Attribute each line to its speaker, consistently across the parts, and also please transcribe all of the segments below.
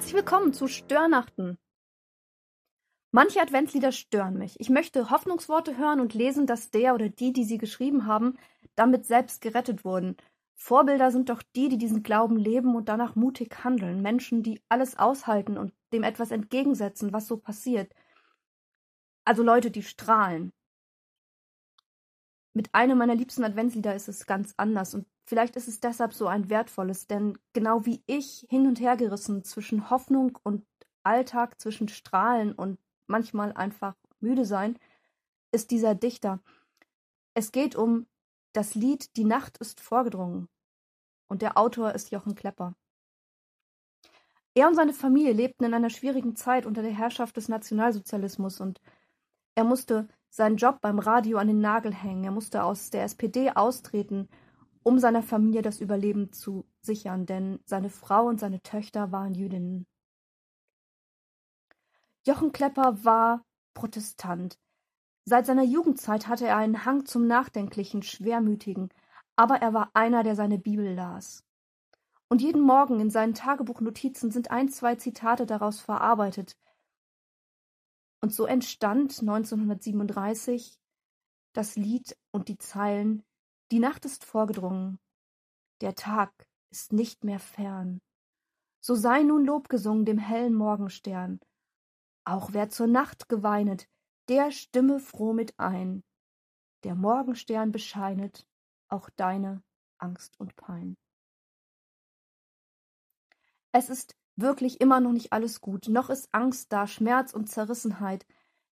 Speaker 1: Herzlich willkommen zu Störnachten. Manche Adventslieder stören mich. Ich möchte Hoffnungsworte hören und lesen, dass der oder die, die sie geschrieben haben, damit selbst gerettet wurden. Vorbilder sind doch die, die diesen Glauben leben und danach mutig handeln. Menschen, die alles aushalten und dem etwas entgegensetzen, was so passiert. Also Leute, die strahlen. Mit einem meiner liebsten Adventslieder ist es ganz anders und vielleicht ist es deshalb so ein wertvolles, denn genau wie ich hin und her gerissen zwischen Hoffnung und Alltag, zwischen Strahlen und manchmal einfach müde sein, ist dieser Dichter. Es geht um das Lied Die Nacht ist vorgedrungen und der Autor ist Jochen Klepper. Er und seine Familie lebten in einer schwierigen Zeit unter der Herrschaft des Nationalsozialismus und er musste seinen Job beim Radio an den Nagel hängen. Er musste aus der SPD austreten, um seiner Familie das Überleben zu sichern, denn seine Frau und seine Töchter waren Jüdinnen. Jochen Klepper war Protestant. Seit seiner Jugendzeit hatte er einen Hang zum Nachdenklichen, Schwermütigen, aber er war einer, der seine Bibel las. Und jeden Morgen in seinen Tagebuchnotizen sind ein, zwei Zitate daraus verarbeitet, und so entstand 1937 das Lied und die Zeilen Die Nacht ist vorgedrungen, der Tag ist nicht mehr fern. So sei nun Lob gesungen dem hellen Morgenstern. Auch wer zur Nacht geweinet, der stimme froh mit ein. Der Morgenstern bescheinet auch deine Angst und Pein. Es ist wirklich immer noch nicht alles gut. Noch ist Angst da, Schmerz und Zerrissenheit.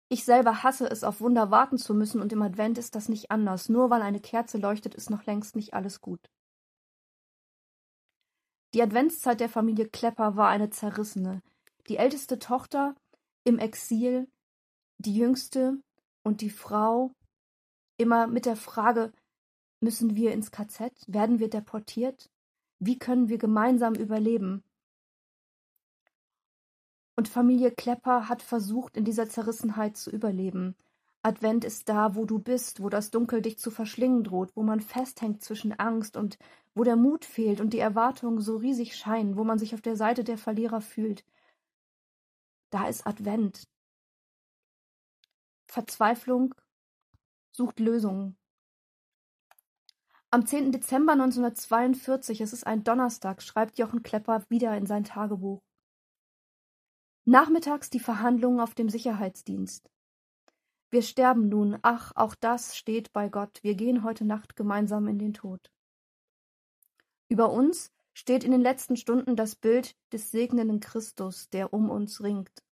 Speaker 1: Ich selber hasse es, auf Wunder warten zu müssen, und im Advent ist das nicht anders. Nur weil eine Kerze leuchtet, ist noch längst nicht alles gut. Die Adventszeit der Familie Klepper war eine zerrissene. Die älteste Tochter im Exil, die jüngste und die Frau immer mit der Frage, müssen wir ins KZ? Werden wir deportiert? Wie können wir gemeinsam überleben? Und Familie Klepper hat versucht, in dieser Zerrissenheit zu überleben. Advent ist da, wo du bist, wo das Dunkel dich zu verschlingen droht, wo man festhängt zwischen Angst und wo der Mut fehlt und die Erwartungen so riesig scheinen, wo man sich auf der Seite der Verlierer fühlt. Da ist Advent. Verzweiflung sucht Lösungen. Am 10. Dezember 1942, es ist ein Donnerstag, schreibt Jochen Klepper wieder in sein Tagebuch. Nachmittags die Verhandlungen auf dem Sicherheitsdienst. Wir sterben nun, ach, auch das steht bei Gott, wir gehen heute Nacht gemeinsam in den Tod. Über uns steht in den letzten Stunden das Bild des segnenden Christus, der um uns ringt.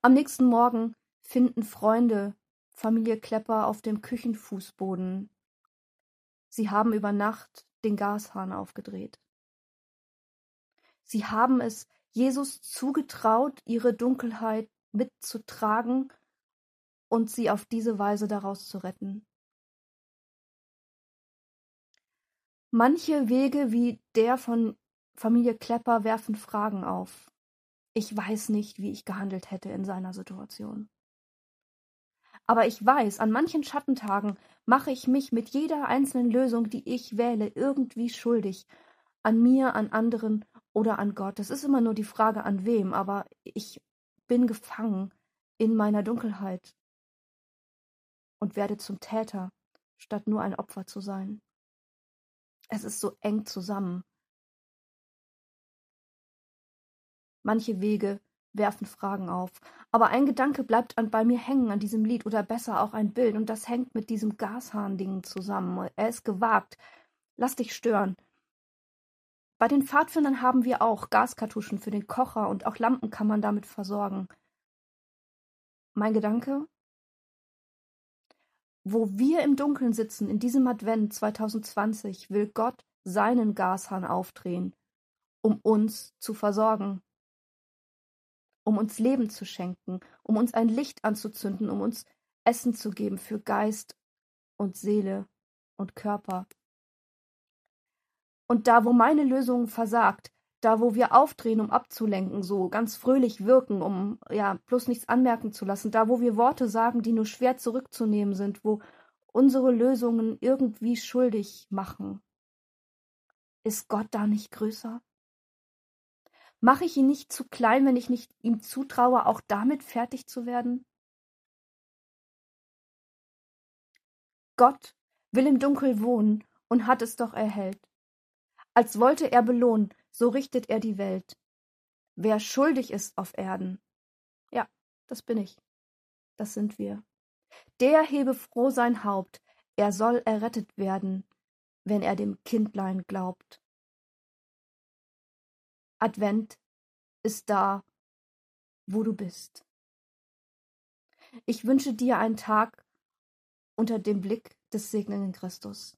Speaker 1: Am nächsten Morgen finden Freunde Familie Klepper auf dem Küchenfußboden. Sie haben über Nacht den Gashahn aufgedreht. Sie haben es Jesus zugetraut, ihre Dunkelheit mitzutragen und sie auf diese Weise daraus zu retten. Manche Wege wie der von Familie Klepper werfen Fragen auf. Ich weiß nicht, wie ich gehandelt hätte in seiner Situation. Aber ich weiß, an manchen Schattentagen mache ich mich mit jeder einzelnen Lösung, die ich wähle, irgendwie schuldig. An mir, an anderen oder an Gott. Es ist immer nur die Frage, an wem, aber ich bin gefangen in meiner Dunkelheit und werde zum Täter, statt nur ein Opfer zu sein. Es ist so eng zusammen. Manche Wege werfen Fragen auf, aber ein Gedanke bleibt an, bei mir hängen an diesem Lied oder besser auch ein Bild und das hängt mit diesem Gashahn-Ding zusammen. Er ist gewagt. Lass dich stören. Bei den Pfadfindern haben wir auch Gaskartuschen für den Kocher und auch Lampen kann man damit versorgen. Mein Gedanke? Wo wir im Dunkeln sitzen, in diesem Advent 2020, will Gott seinen Gashahn aufdrehen, um uns zu versorgen, um uns Leben zu schenken, um uns ein Licht anzuzünden, um uns Essen zu geben für Geist und Seele und Körper. Und da, wo meine Lösung versagt, da, wo wir aufdrehen, um abzulenken, so ganz fröhlich wirken, um ja bloß nichts anmerken zu lassen, da, wo wir Worte sagen, die nur schwer zurückzunehmen sind, wo unsere Lösungen irgendwie schuldig machen. Ist Gott da nicht größer? Mache ich ihn nicht zu klein, wenn ich nicht ihm zutraue, auch damit fertig zu werden? Gott will im Dunkel wohnen und hat es doch erhellt. Als wollte er belohnen, so richtet er die Welt. Wer schuldig ist auf Erden, ja, das bin ich, das sind wir. Der hebe froh sein Haupt, er soll errettet werden, wenn er dem Kindlein glaubt. Advent ist da, wo du bist. Ich wünsche dir einen Tag unter dem Blick des segnenden Christus.